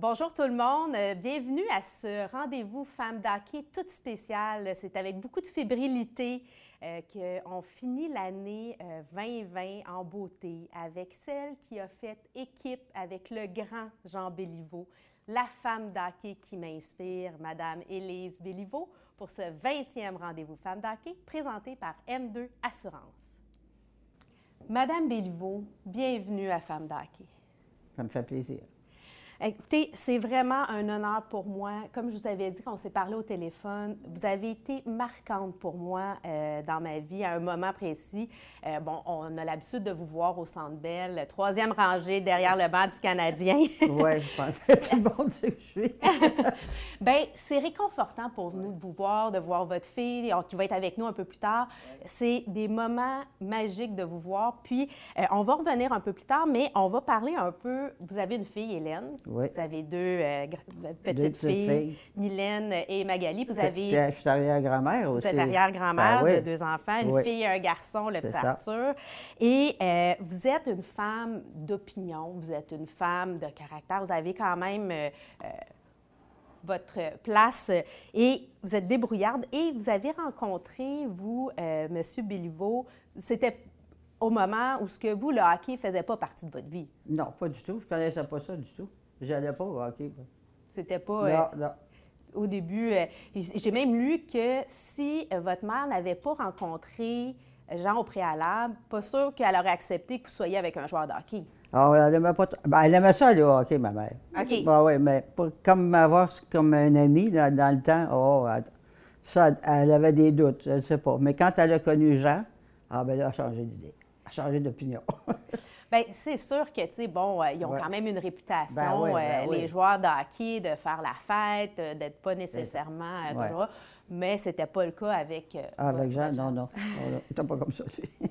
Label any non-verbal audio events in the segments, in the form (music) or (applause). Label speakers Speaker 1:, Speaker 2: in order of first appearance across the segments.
Speaker 1: Bonjour tout le monde, Euh, bienvenue à ce rendez-vous Femmes d'hockey tout spécial. C'est avec beaucoup de fébrilité euh, qu'on finit l'année euh, 2020 en beauté avec celle qui a fait équipe avec le grand Jean Béliveau, la femme d'hockey qui m'inspire, Madame Élise Béliveau, pour ce 20e rendez-vous Femmes d'hockey présenté par M2 Assurance. Madame Béliveau, bienvenue à Femmes d'hockey.
Speaker 2: Ça me fait plaisir.
Speaker 1: Écoutez, c'est vraiment un honneur pour moi. Comme je vous avais dit quand on s'est parlé au téléphone, vous avez été marquante pour moi euh, dans ma vie à un moment précis. Euh, bon, on a l'habitude de vous voir au Centre Bell, troisième rangée derrière le banc du Canadien. (laughs)
Speaker 2: Oui, je pense que tout le monde sait que je suis. (laughs)
Speaker 1: Bien, c'est réconfortant pour nous de vous voir, de voir votre fille qui va être avec nous un peu plus tard. C'est des moments magiques de vous voir. Puis, euh, on va revenir un peu plus tard, mais on va parler un peu. Vous avez une fille, Hélène.
Speaker 2: Oui.
Speaker 1: Vous avez deux euh, gr- petites filles,
Speaker 2: filles.
Speaker 1: Mylène et Magali. Vous avez.
Speaker 2: je suis arrière-grand-mère
Speaker 1: Vous
Speaker 2: aussi.
Speaker 1: êtes arrière-grand-mère
Speaker 2: Ben oui.
Speaker 1: de deux enfants, une
Speaker 2: Oui.
Speaker 1: fille et un garçon, le petit
Speaker 2: ça.
Speaker 1: Arthur. Et euh, vous êtes une femme d'opinion, vous êtes une femme de caractère, vous avez quand même euh, euh, votre place euh, et vous êtes débrouillarde. Et vous avez rencontré, vous, euh, M. Béliveau, c'était au moment où ce que vous, le hockey, ne faisait pas partie de votre vie?
Speaker 2: Non, pas du tout. Je connaissais pas ça du tout. J'allais pas au hockey.
Speaker 1: C'était pas... euh,
Speaker 2: Non, non.
Speaker 1: au début. euh, J'ai même lu que si euh, votre mère n'avait pas rencontré Jean au préalable, pas sûr qu'elle aurait accepté que vous soyez avec un joueur de hockey.
Speaker 2: Ah, elle aimait pas. ben, elle aimait ça aller au hockey, ma mère.
Speaker 1: OK.
Speaker 2: Ben oui, mais pour, comme m'avoir comme un ami dans, dans le temps, oh, elle- ça, elle avait des doutes, je ne sais pas. Mais quand elle a connu Jean, ah ben là, elle a changé d'idée. Elle a changé d'opinion. (laughs)
Speaker 1: Bien, c'est sûr que, tu sais, bon, euh, ils ont
Speaker 2: Ouais.
Speaker 1: quand même une réputation,
Speaker 2: Ben oui, ben
Speaker 1: euh,
Speaker 2: oui.
Speaker 1: les joueurs de hockey, de faire la fête, euh, d'être pas nécessairement... Mais c'était pas le cas avec... euh,
Speaker 2: Ah, avec Jean, non, non. (laughs) Était pas comme ça, lui. (laughs)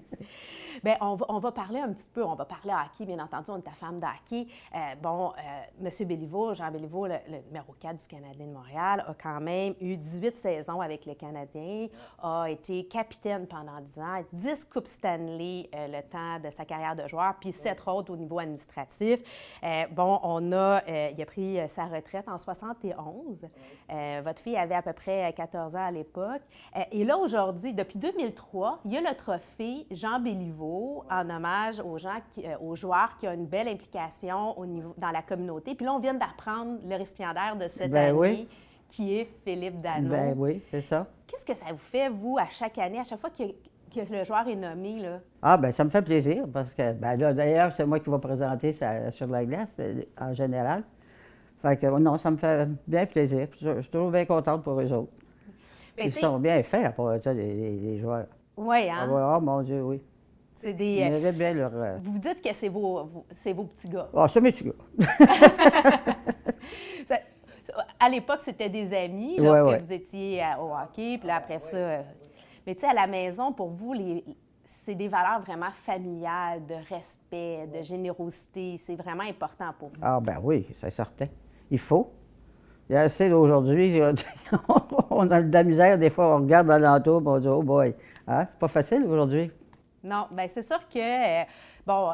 Speaker 1: Bien, on va, on va parler un petit peu, on va parler hockey, bien entendu, on est ta femme d'hockey. Euh, bon, euh, M. Béliveau, Jean Béliveau, le, le numéro 4 du Canadien de Montréal, a quand même eu 18 saisons avec les Canadiens, a été capitaine pendant 10 ans, 10 Coupes Stanley euh, le temps de sa carrière de joueur, puis 7 autres au niveau administratif. Bon, on a, il a pris sa retraite en 71. Euh, votre fille avait à peu près 14 ans à l'époque. Euh, et là, aujourd'hui, depuis 2003, il y a le trophée Jean Béliveau en hommage aux, gens qui- euh, aux joueurs qui ont une belle implication au niveau, dans la communauté. Puis là, on vient d'apprendre le récipiendaire de cette
Speaker 2: Ben
Speaker 1: année,
Speaker 2: oui.
Speaker 1: qui est Philippe Dano.
Speaker 2: Ben oui, c'est ça.
Speaker 1: Qu'est-ce que ça vous fait, vous, à chaque année, à chaque fois que, que le joueur est nommé? Là?
Speaker 2: Ah, ben ça me fait plaisir parce que, ben là, d'ailleurs, c'est moi qui vais présenter ça sur la glace euh, en général. Fait que, non, ça me fait bien plaisir. Je, je suis toujours bien contente pour eux autres. Ils sont bien faits pour ça, les, les- les joueurs.
Speaker 1: Oui,
Speaker 2: Ah,
Speaker 1: hein?
Speaker 2: ouais, oh mon Dieu, oui.
Speaker 1: C'est
Speaker 2: Ils
Speaker 1: des... euh,
Speaker 2: méritent bien leur. euh,
Speaker 1: vous dites que c'est vos, vos- c'est vos petits gars.
Speaker 2: Ah, c'est mes petits gars. (laughs)
Speaker 1: Ça- à l'époque, c'était des amis
Speaker 2: Ouais,
Speaker 1: lorsque
Speaker 2: ouais.
Speaker 1: vous étiez à- au hockey, puis là, après ça. euh, Mais tu sais, à la maison, pour vous, les, c'est des valeurs vraiment familiales, de respect, de générosité. C'est vraiment important pour vous.
Speaker 2: Ah, ben oui, c'est certain. Il faut. Il y a assez d'aujourd'hui, (laughs) on a de la misère, des fois, on regarde dans l'entour, on dit, oh boy, hein, c'est pas facile aujourd'hui.
Speaker 1: Non, bien, c'est sûr que, euh, bon,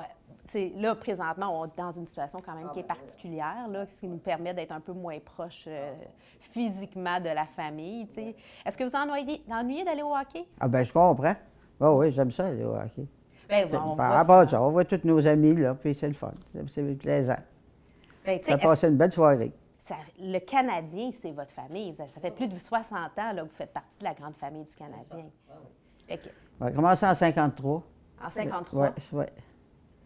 Speaker 1: là, présentement, on est dans une situation quand même qui est particulière, là, ce qui nous permet d'être un peu moins proche euh, physiquement de la famille. Est-ce que vous ennuyez, ennuyez d'aller au hockey?
Speaker 2: Ah, ben je comprends. Ah oui, j'aime ça, aller au hockey.
Speaker 1: Bien, on
Speaker 2: Par rapport à ça, on voit tous nos amis, là, puis c'est le fun. C'est- C'est plaisant.
Speaker 1: Tu sais,
Speaker 2: Ça
Speaker 1: est-ce-
Speaker 2: passe une belle soirée.
Speaker 1: Ça- le Canadien, c'est votre famille. Ça fait plus de 60 ans là, que vous faites partie de la grande famille du Canadien. Fait que,
Speaker 2: On a commencé en 53.
Speaker 1: en 53.
Speaker 2: Oui,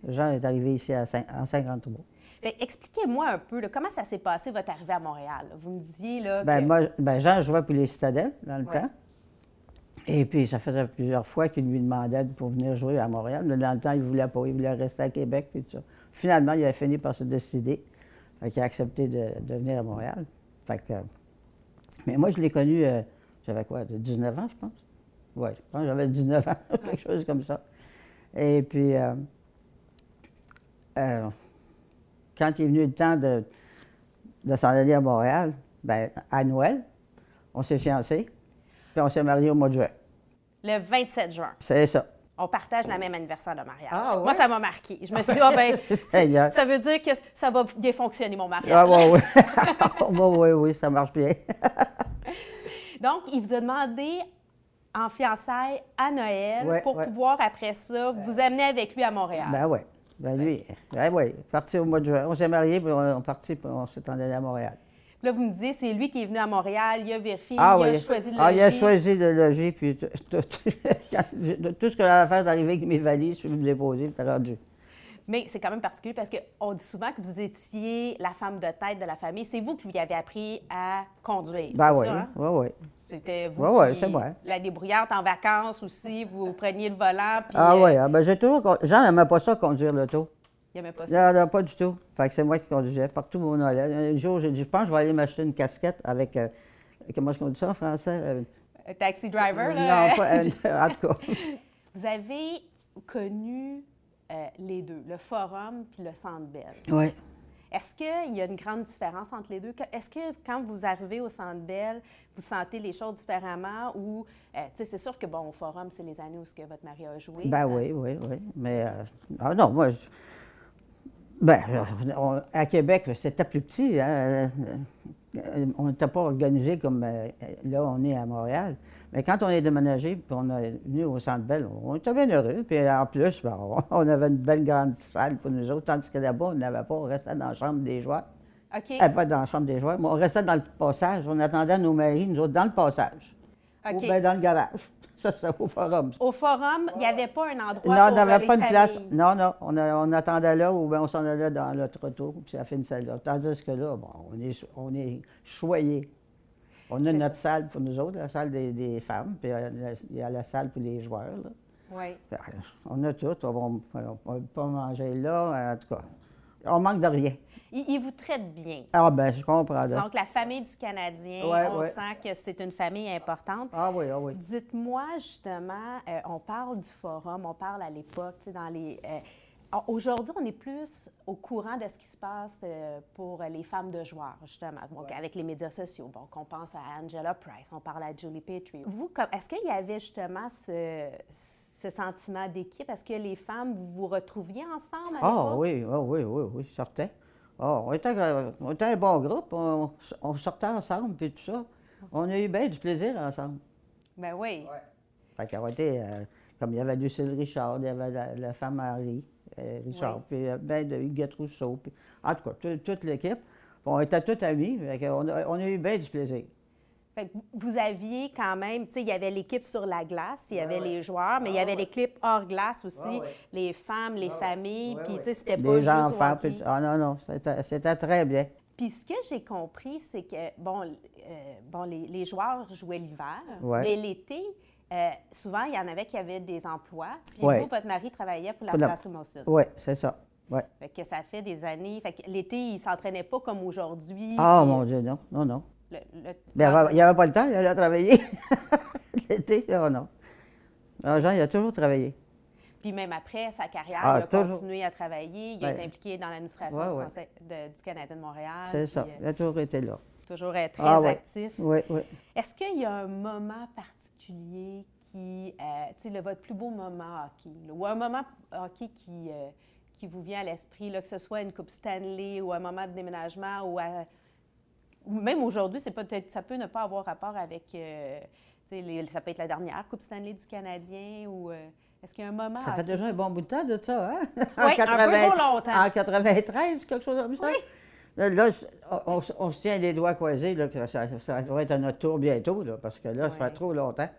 Speaker 2: oui. Jean est arrivé ici à en 53.
Speaker 1: Fait que Expliquez-moi un peu là, comment ça s'est passé votre arrivée à Montréal. Vous me disiez là,
Speaker 2: Ben,
Speaker 1: que...
Speaker 2: moi, ben, Jean jouait pour les Citadelles dans le
Speaker 1: Ouais.
Speaker 2: temps. Et puis, ça faisait plusieurs fois qu'il lui demandait pour venir jouer à Montréal. Mais dans le temps, il ne voulait pas. Il voulait rester à Québec. Puis tout ça. Finalement, il a fini par se décider. Qu'il a accepté de, de venir à Montréal. Fait que, mais moi, je l'ai connu, euh, j'avais quoi, de 19 ans, je pense? Oui, je pense que j'avais 19 ans, (laughs) quelque chose comme ça. Et puis, euh, euh, quand il est venu le temps de, de s'en aller à Montréal, ben, à Noël, on s'est fiancés, puis on s'est mariés au mois de juin.
Speaker 1: Le 27 juin.
Speaker 2: C'est ça.
Speaker 1: On partage le même anniversaire de mariage.
Speaker 2: Ah, ouais?
Speaker 1: Moi, ça m'a marqué. Je me suis dit, ah ben, (laughs) ça veut dire que ça va bien fonctionner, mon mariage.
Speaker 2: Ah, oui, oui. oui, oui, oui, ça marche bien. (laughs)
Speaker 1: Donc, il vous a demandé en fiançailles à Noël
Speaker 2: Ouais,
Speaker 1: pour
Speaker 2: ouais.
Speaker 1: pouvoir, après ça, vous amener avec lui à Montréal.
Speaker 2: Ben oui. Ben lui, ben oui. Parti au mois de juin. On s'est mariés, puis on est parti, puis on s'est allé à Montréal.
Speaker 1: Là, vous me disiez, c'est lui qui est venu à Montréal, il a vérifié,
Speaker 2: Ah
Speaker 1: il a
Speaker 2: oui.
Speaker 1: choisi le
Speaker 2: Ah, il a
Speaker 1: logis.
Speaker 2: choisi le logis, puis tout, tout, (laughs) tout- tout ce que j'avais à faire d'arriver avec mes valises, puis me déposer, puis rendu.
Speaker 1: Mais c'est quand même particulier parce qu'on dit souvent que vous étiez la femme de tête de la famille. C'est vous qui lui avez appris à conduire.
Speaker 2: Ben
Speaker 1: c'est
Speaker 2: oui,
Speaker 1: ça, hein?
Speaker 2: oui, oui.
Speaker 1: C'était vous
Speaker 2: ouais,
Speaker 1: qui...
Speaker 2: c'est moi.
Speaker 1: La débrouillarde en vacances aussi, vous preniez le volant, puis
Speaker 2: Ah
Speaker 1: euh,
Speaker 2: oui, ah, ben j'ai toujours... Jean n'aimait pas ça, conduire l'auto.
Speaker 1: Il pas ça.
Speaker 2: Non, non, pas du tout. Fait que c'est moi qui conduisais partout où on allait. Un jour, j'ai dit, je pense que je vais aller m'acheter une casquette avec... euh, comment est-ce qu'on dit ça en français? Euh,
Speaker 1: Un taxi driver, là.
Speaker 2: non, pas... (laughs) en tout cas.
Speaker 1: Vous avez connu euh, les deux, le Forum puis le Centre Bell.
Speaker 2: Oui.
Speaker 1: Est-ce qu'il y a une grande différence entre les deux? Est-ce que quand vous arrivez au Centre Bell, vous sentez les choses différemment ou, euh, tu sais, c'est sûr que, bon, au Forum, c'est les années où ce que votre mari a joué.
Speaker 2: Ben oui, oui, oui. Mais, euh, ah non, moi, je- ben, euh, on- à Québec, c'était plus petit. hein. Euh, On n'était pas organisé comme euh, là, on est à Montréal. Mais quand on est déménagé, puis on est venu au Centre Bell, on était bien heureux. Puis en plus, ben, (laughs) on- avait une belle grande salle pour nous autres, tandis que là-bas, on n'avait pas, on restait dans la chambre des joueurs.
Speaker 1: OK.
Speaker 2: Pas dans la chambre des joueurs, mais on restait dans le passage. On attendait nos maris, nous autres, dans le passage.
Speaker 1: OK.
Speaker 2: Ou bien dans le garage. (laughs) Ça, c'est au forum.
Speaker 1: Au Forum, il n'y avait pas un endroit
Speaker 2: Non, on
Speaker 1: pour
Speaker 2: n'avait
Speaker 1: les
Speaker 2: pas de place. Non, non. On, a- on attendait là ou bien on s'en allait dans notre auto, puis ça finissait là. Tandis que là, bon, on est, on est choyés. On a notre salle pour nous autres, la salle des, des femmes, puis euh, il y a la salle pour les joueurs. là.
Speaker 1: Oui.
Speaker 2: On a tout. On ne peut pas manger là, en tout cas. On manque de rien.
Speaker 1: Il, il vous traite bien.
Speaker 2: Ah, ben, je comprends. là.
Speaker 1: Donc, la famille du Canadien,
Speaker 2: Ouais,
Speaker 1: on
Speaker 2: ouais.
Speaker 1: sent que c'est une famille importante.
Speaker 2: Ah oui, ah oui.
Speaker 1: Dites-moi justement, euh, on parle du forum, on parle à l'époque, tu sais, dans les. euh, Aujourd'hui, on est plus au courant de ce qui se passe euh, pour les femmes de joueurs, justement, Donc, avec les médias sociaux. Bon, qu'on pense à Angela Price, on parle à Julie Petrie. Vous, est-ce qu'il y avait justement ce, ce sentiment d'équipe? Est-ce que les femmes, vous vous retrouviez ensemble à
Speaker 2: Ah
Speaker 1: l'époque?
Speaker 2: oui, ah oui, oui, oui, sortait. Ah, on, était, on était un bon groupe, on, on sortait ensemble, puis tout ça. On a eu bien du plaisir ensemble.
Speaker 1: Ben oui.
Speaker 2: Fait qu'on était, euh, comme il y avait Lucille Richard, il y avait la, la femme Henri euh, Richard,
Speaker 1: Oui.
Speaker 2: puis euh, ben de Huguette Rousseau, puis en tout cas, tout- toute l'équipe. On était tous amis, qu'on a, on a eu bien du plaisir.
Speaker 1: Fait que vous aviez quand même, tu sais, il y avait l'équipe sur la glace, il y avait
Speaker 2: Ouais,
Speaker 1: les joueurs, mais il y
Speaker 2: Ah,
Speaker 1: avait
Speaker 2: ouais.
Speaker 1: l'équipe hors glace aussi, les femmes, les
Speaker 2: ouais.
Speaker 1: familles, puis tu sais, c'était pas
Speaker 2: Les
Speaker 1: juste
Speaker 2: enfants, puis ah non, non, c'était très bien.
Speaker 1: Puis ce que j'ai compris, c'est que, bon, euh, bon les, les joueurs jouaient l'hiver, mais l'été, euh, souvent, il y en avait qui avaient des emplois, puis
Speaker 2: Ouais.
Speaker 1: vous, votre mari travaillait pour la
Speaker 2: Pour la-
Speaker 1: Brasserie Montsud.
Speaker 2: Oui, c'est ça. Ouais.
Speaker 1: Fait que ça fait des années, fait que l'été, il ne s'entraînait pas comme aujourd'hui.
Speaker 2: Ah,
Speaker 1: puis
Speaker 2: mon Dieu, non, non, non.
Speaker 1: le- le-
Speaker 2: Ben, il n'y avait pas le temps, il allait travailler. (laughs) L'été, oh non. Ah, Jean, il a toujours travaillé.
Speaker 1: Puis même après sa carrière,
Speaker 2: Ah,
Speaker 1: il a
Speaker 2: toujours.
Speaker 1: continué à travailler. Il a
Speaker 2: Ouais.
Speaker 1: été impliqué dans l'administration
Speaker 2: Ouais,
Speaker 1: du. Conseil de- du Canadien de Montréal.
Speaker 2: C'est ça.
Speaker 1: euh,
Speaker 2: Il a toujours été là.
Speaker 1: toujours très
Speaker 2: Ah, ouais.
Speaker 1: actif.
Speaker 2: Oui, oui.
Speaker 1: Est-ce qu'il y a un moment particulier qui, euh, tu sais, le- votre plus beau moment hockey, là, ou un moment hockey qui, euh, qui vous vient à l'esprit, que ce soit une Coupe Stanley ou un moment de déménagement ou, à- même aujourd'hui, c'est peut-être, ça peut ne pas avoir rapport avec, euh, tu sais, les- ça peut être la dernière Coupe Stanley du Canadien ou euh, est-ce qu'il y a un moment
Speaker 2: Ça fait déjà un bon bout de temps de ça, hein? (laughs)
Speaker 1: Oui, un peu trop longtemps.
Speaker 2: En 93, quelque chose comme ça? Là, là, on, on- se tient les doigts croisés, là, que ça, ça va être à notre tour bientôt, là, parce que là, ça fait trop longtemps.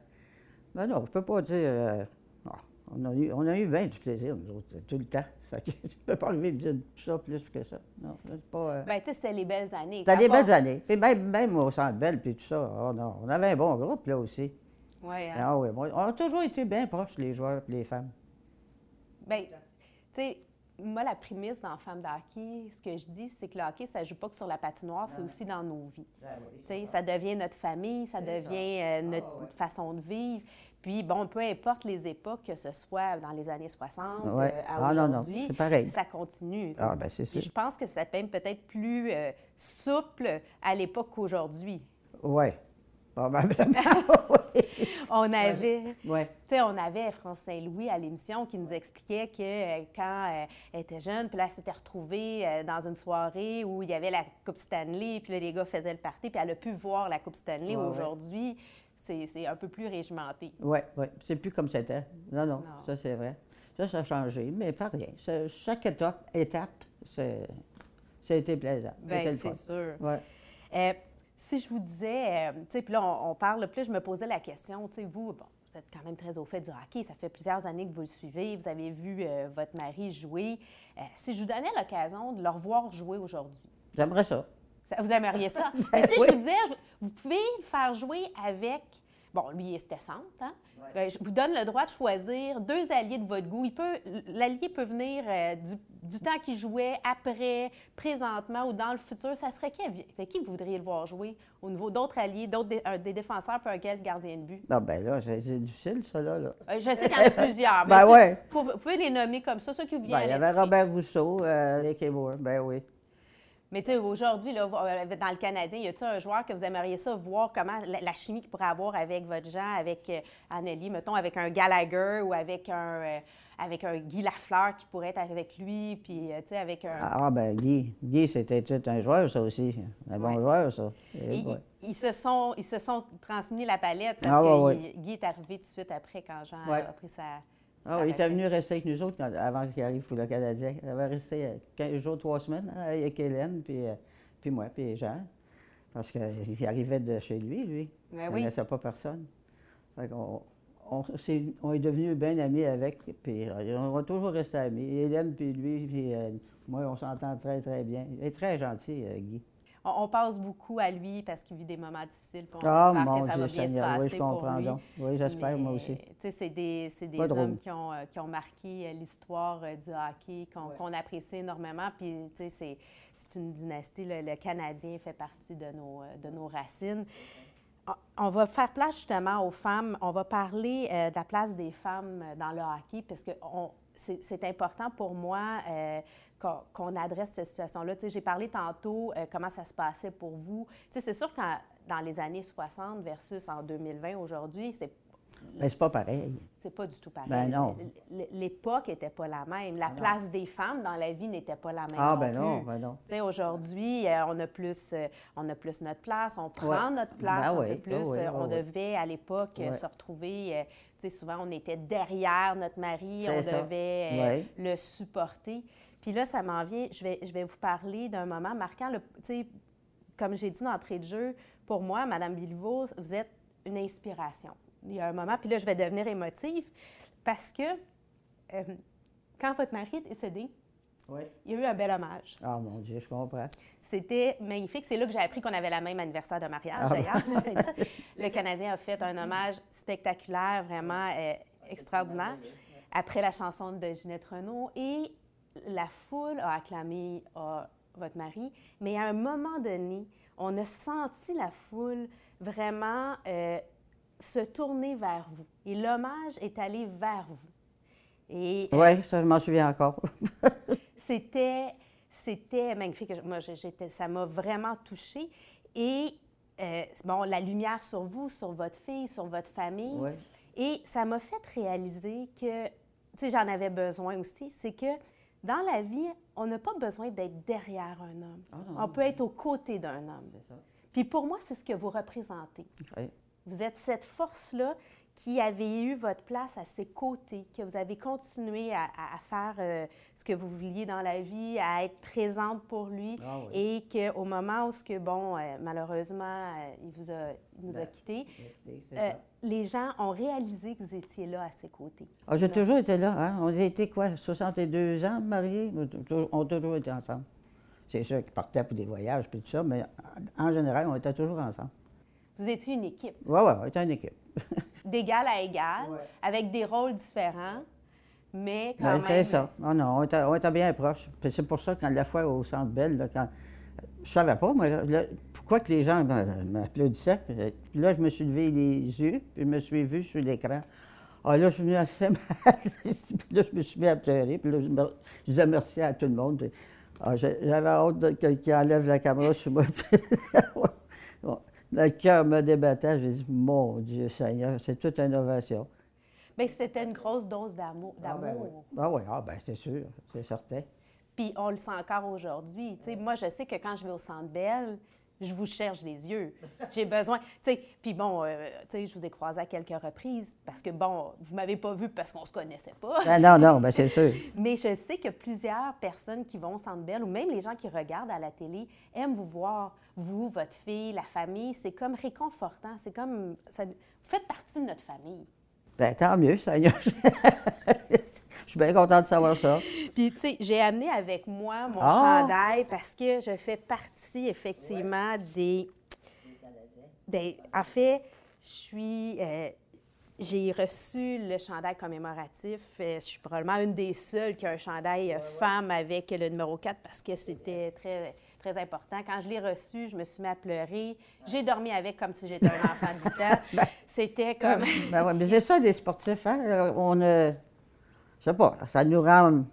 Speaker 2: Mais non, je peux pas dire... euh, on, a eu, on a eu bien du plaisir, nous autres, tout le temps. (laughs) Ça, je ne peux pas arriver à dire ça plus que ça. Non, c'est pas... euh,
Speaker 1: Ben, tu sais, c'était les belles années.
Speaker 2: C'était
Speaker 1: on-
Speaker 2: belles années. Puis même, même au Centre Bell, puis tout ça, oh non, on avait un bon groupe, là, aussi.
Speaker 1: Ouais, hein.
Speaker 2: Ah oui, on a toujours été bien proches, les joueurs et les femmes.
Speaker 1: Ben, tu sais, moi, la prémisse dans Femme de hockey, ce que je dis, c'est que le hockey, ça ne joue pas que sur la patinoire, c'est aussi dans nos vies. Sais, ça devient notre famille, ça devient euh, notre façon de vivre. Puis, bon, peu importe les époques, que ce soit dans les années 60
Speaker 2: Ouais.
Speaker 1: euh, à
Speaker 2: Ah,
Speaker 1: aujourd'hui, ça continue.
Speaker 2: Ah, ben c'est
Speaker 1: Puis
Speaker 2: sûr.
Speaker 1: je pense que c'était même peut-être plus euh, souple à l'époque qu'aujourd'hui.
Speaker 2: Oui, probablement. (laughs) oui. (laughs)
Speaker 1: on avait,
Speaker 2: Ouais.
Speaker 1: tu sais, on avait France Saint-Louis à l'émission qui nous expliquait que euh, quand euh, elle était jeune, puis là, elle s'était retrouvée euh, dans une soirée où il y avait la Coupe Stanley, puis là, les gars faisaient le party, puis elle a pu voir la Coupe Stanley.
Speaker 2: Ouais, ouais.
Speaker 1: Aujourd'hui, c'est un peu plus régimenté.
Speaker 2: Oui, oui. C'est plus comme c'était. Non, non,
Speaker 1: Non.
Speaker 2: ça c'est vrai. Ça, ça a changé, mais pas rien. Chaque étape, étape c'est, ça a été plaisant.
Speaker 1: Bien,
Speaker 2: le
Speaker 1: c'est sûr.
Speaker 2: Ouais.
Speaker 1: Euh, si je vous disais, euh, tu sais, puis là, on, on parle, là, je me posais la question, tu sais, vous, bon, vous êtes quand même très au fait du hockey, ça fait plusieurs années que vous le suivez, vous avez vu euh, votre mari jouer. Euh, si je vous donnais l'occasion de le revoir jouer aujourd'hui,
Speaker 2: J'aimerais ça.
Speaker 1: ça- vous aimeriez ça? (laughs) Mais si
Speaker 2: oui.
Speaker 1: je vous disais, vous pouvez le faire jouer avec, bon, lui, il est stressante, hein? Ben, je vous donne le droit de choisir deux alliés de votre goût. Il peut, l'allié peut venir euh, du, du temps qu'il jouait, après, présentement ou dans le futur. Ça serait qui, avec qui vous voudriez le voir jouer au niveau d'autres alliés, d'autres dé- des défenseurs, un quel gardien de but?
Speaker 2: Non, ben là, c'est, difficile, ça, là. là.
Speaker 1: Euh, je sais qu'il y en a plusieurs. (laughs) mais
Speaker 2: Ben
Speaker 1: tu-
Speaker 2: ouais.
Speaker 1: Vous, vous pouvez les nommer comme ça, ceux qui vous viennent
Speaker 2: Ben, il y avait. Robert Rousseau, euh, Rick Moore, ben oui.
Speaker 1: Mais tu sais, aujourd'hui, là, euh, dans le Canadien, y a-t-il un joueur que vous aimeriez ça voir comment la, la chimie qu'il pourrait avoir avec votre Jean, avec euh, Anneli, mettons, avec un Gallagher ou avec un, euh, avec un Guy Lafleur qui pourrait être avec lui, puis euh, tu sais, avec un.
Speaker 2: Ah, ben Guy. Guy, c'était un joueur, ça aussi. Un bon
Speaker 1: Ouais.
Speaker 2: joueur, ça.
Speaker 1: Et
Speaker 2: Et,
Speaker 1: ils,
Speaker 2: ouais.
Speaker 1: ils se sont, ils se sont transmis la palette parce
Speaker 2: Ah,
Speaker 1: que
Speaker 2: ouais, ouais.
Speaker 1: il- Guy est arrivé tout de suite après quand Jean a pris sa.
Speaker 2: Ah, oui, il était venu rester avec nous autres quand- avant qu'il arrive pour le Canadien. Il avait resté euh, 15 jours, 3 semaines hein, avec Hélène, puis, euh, puis moi, puis Jean. Parce qu'il arrivait de chez lui, lui.
Speaker 1: Ben
Speaker 2: Il ne connaissait pas personne. Fait on, est devenus bien amis avec, puis euh, on va toujours rester amis. Hélène, puis lui, puis euh, moi, on s'entend très, très bien. Il est très gentil, euh, Guy.
Speaker 1: On, on passe beaucoup à lui parce qu'il vit des moments difficiles, puis on
Speaker 2: Ah,
Speaker 1: espère
Speaker 2: mon
Speaker 1: que ça va bien
Speaker 2: Seigneur,
Speaker 1: se
Speaker 2: oui,
Speaker 1: passer
Speaker 2: je
Speaker 1: pour
Speaker 2: comprends
Speaker 1: lui.
Speaker 2: donc. Oui, j'espère, moi aussi.
Speaker 1: tu sais, c'est des, c'est des hommes qui ont, qui ont marqué euh, l'histoire euh, du hockey, qu'on qu'on apprécie énormément. Puis, tu sais, c'est- c'est une dynastie. Le, le Canadien fait partie de nos, euh, de nos racines. On- On va faire place justement aux femmes. On va parler euh, de la place des femmes dans le hockey parce que on- c'est c'est important pour moi euh, qu'on adresse cette situation-là. Tu sais, J'ai parlé tantôt euh, comment ça se passait pour vous. Tu sais, C'est sûr que dans les années 60 versus en 2020 aujourd'hui, c'est
Speaker 2: Mais c'est pas pareil.
Speaker 1: c'est pas du tout pareil.
Speaker 2: Ben non.
Speaker 1: L'époque n'était pas la même. La place des femmes dans la vie n'était pas la même.
Speaker 2: Ah, ben non, ben non.
Speaker 1: Tu sais, Aujourd'hui, euh, on, a plus, euh, on a plus notre place, on prend
Speaker 2: Ouais.
Speaker 1: notre place
Speaker 2: Ben oui,
Speaker 1: peu plus.
Speaker 2: ben oui,
Speaker 1: on
Speaker 2: ben
Speaker 1: devait, à l'époque, se retrouver. tu sais, souvent, on était derrière notre mari, on
Speaker 2: ça.
Speaker 1: devait le supporter. Puis là, ça m'en vient, je vais, je vais vous parler d'un moment marquant. le- comme j'ai dit d'entrée de jeu, pour moi, Madame Bilvaux, vous êtes une inspiration. Il y a un moment, puis là, je vais devenir émotive parce que euh, quand votre mari est décédé,
Speaker 2: Oui.
Speaker 1: il y a eu un bel hommage.
Speaker 2: Ah, mon Dieu, je comprends.
Speaker 1: C'était magnifique. C'est là que j'ai appris qu'on avait la même anniversaire de mariage,
Speaker 2: Ah.
Speaker 1: d'ailleurs. (laughs) le Canadien a fait un hommage spectaculaire, vraiment euh, extraordinaire, après la chanson de Ginette Renault. Et la foule a acclamé euh, votre mari. Mais à un moment donné, on a senti la foule vraiment euh, se tourner vers vous. Et l'hommage est allé vers vous. Et euh,
Speaker 2: Oui, ça, je m'en souviens encore. (laughs)
Speaker 1: c'était, c'était magnifique. Moi, j'étais, ça m'a vraiment touchée. Et, euh, bon, la lumière sur vous, sur votre fille, sur votre famille.
Speaker 2: Oui.
Speaker 1: Et ça m'a fait réaliser que, tu sais, j'en avais besoin aussi, c'est que dans la vie, on n'a pas besoin d'être derrière un homme.
Speaker 2: Ah,
Speaker 1: on peut être aux côtés d'un homme.
Speaker 2: Ça.
Speaker 1: Puis pour moi, c'est ce que vous représentez.
Speaker 2: Oui.
Speaker 1: Vous êtes cette force-là qui avait eu votre place à ses côtés, que vous avez continué à, à- à faire euh, ce que vous vouliez dans la vie, à être présente pour lui,
Speaker 2: Ah oui.
Speaker 1: et qu'au moment où, ce que, bon, euh, malheureusement, euh, il, vous a, il nous a
Speaker 2: Ben,
Speaker 1: quittés, euh, les gens ont réalisé que vous étiez là à ses côtés.
Speaker 2: Ah, j'ai toujours été là. Hein? On a été quoi, 62 ans mariés? On a toujours été ensemble. C'est sûr qu'ils partaient pour des voyages puis tout ça, mais en en général, on était toujours ensemble.
Speaker 1: Vous étiez une équipe,
Speaker 2: Oui, oui, on était une équipe. (laughs)
Speaker 1: d'égal à égal,
Speaker 2: Ouais.
Speaker 1: avec des rôles différents, mais quand
Speaker 2: Ben,
Speaker 1: même...
Speaker 2: c'est ça. Ah non, on était, on était bien proches. C'est pour ça que quand la fois au Centre Bell, là, quand... je savais pas, moi, là, pourquoi que les gens m'applaudissaient? Puis Là, je me suis levé les yeux, puis je me suis vu sur l'écran. Ah là, je suis venu assez mal. (laughs) puis là, je me suis mis à pleurer. Puis là, je, me- je disais merci à tout le monde. Puis, ah, J'avais hâte que- qu'il enlève la caméra sur moi. Bon. (laughs) le cœur me débattait. J'ai dit, mon Dieu Seigneur, c'est toute une ovation.
Speaker 1: Bien, c'était une grosse dose d'amour.
Speaker 2: Ah ben oui, ah, oui, ah, ben, c'est sûr, c'est certain.
Speaker 1: Puis on le sent encore aujourd'hui. Sais, Moi, je sais que quand je vais au Centre Belle, je vous cherche les yeux. J'ai besoin. Puis bon, euh, je vous ai croisé à quelques reprises parce que, bon, vous m'avez pas vu parce qu'on se connaissait pas.
Speaker 2: Ah, non, non, ben, c'est sûr. (laughs)
Speaker 1: Mais je sais que plusieurs personnes qui vont au Centre Belle ou même les gens qui regardent à la télé aiment vous voir, vous, votre fille, la famille. C'est comme réconfortant. C'est comme. Ça, vous faites partie de notre famille.
Speaker 2: Ben, tant mieux, Seigneur. (laughs) Je suis bien content de savoir ça.
Speaker 1: Puis, tu sais, j'ai amené avec moi mon
Speaker 2: Ah!
Speaker 1: chandail parce que je fais partie, effectivement, des. des- en fait, je suis. euh, j'ai reçu le chandail commémoratif. Euh, Je suis probablement une des seules qui a un chandail euh, femme avec le numéro 4 parce que c'était très, très important. Quand je l'ai reçu, je me suis mis à pleurer. J'ai dormi avec comme si j'étais un enfant de 8 ans. (laughs) C'était comme.
Speaker 2: Ben ouais, mais c'est ça, des sportifs, hein? Euh, On, euh, je sais pas, ça nous rend.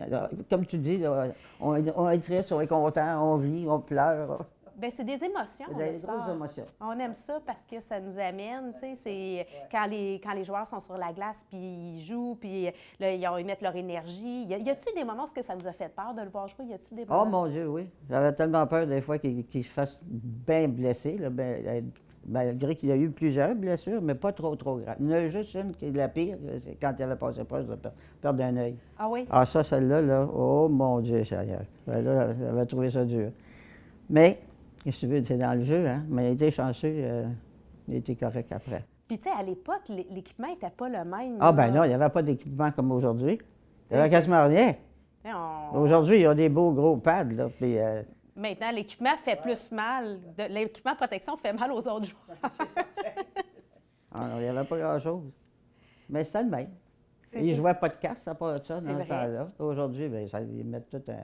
Speaker 2: Alors, Comme tu dis, là, on, est- on est triste, on est content, on rit, on pleure.
Speaker 1: Bien, c'est des émotions.
Speaker 2: Des grosses émotions.
Speaker 1: On aime ça parce que ça nous amène, tu sais, c'est quand les, quand les joueurs sont sur la glace puis ils jouent, puis là, ils, ont- ils mettent leur énergie. Y a- y a-tu des moments où que ça nous a fait peur de le voir jouer? Y a-tu des moments?
Speaker 2: Oh mon Dieu, oui. J'avais tellement peur des fois qu'il se fasse bien blessé, là, ben, euh, malgré qu'il y a eu plusieurs blessures, mais pas trop, trop graves. Il y en a juste une qui est la pire, c'est quand il avait passé proche de per- perdre un œil.
Speaker 1: Ah oui?
Speaker 2: Ah, ça, celle-là, là, oh mon Dieu, Seigneur. Ben là, j'avais trouvé ça dur. Mais, qu'est-ce que tu veux, c'est dans le jeu, hein? Mais il était chanceux, euh, il était correct après.
Speaker 1: Puis tu sais, à l'époque, l'é- l'équipement n'était pas le même.
Speaker 2: Ah, ben non, il n'y avait pas d'équipement comme aujourd'hui. Il n'y avait quasiment rien.
Speaker 1: On-
Speaker 2: Aujourd'hui, il y a des beaux gros pads, là, puis... euh,
Speaker 1: Maintenant, l'équipement fait plus mal. de- L'équipement protection fait mal aux autres joueurs. (laughs)
Speaker 2: Ah non, il n'y avait pas grand-chose. Mais c'était le même. Ils jouaient pas de casque, ça pas de ça dans ce temps-là. Aujourd'hui, bien, ça, ils mettent tout un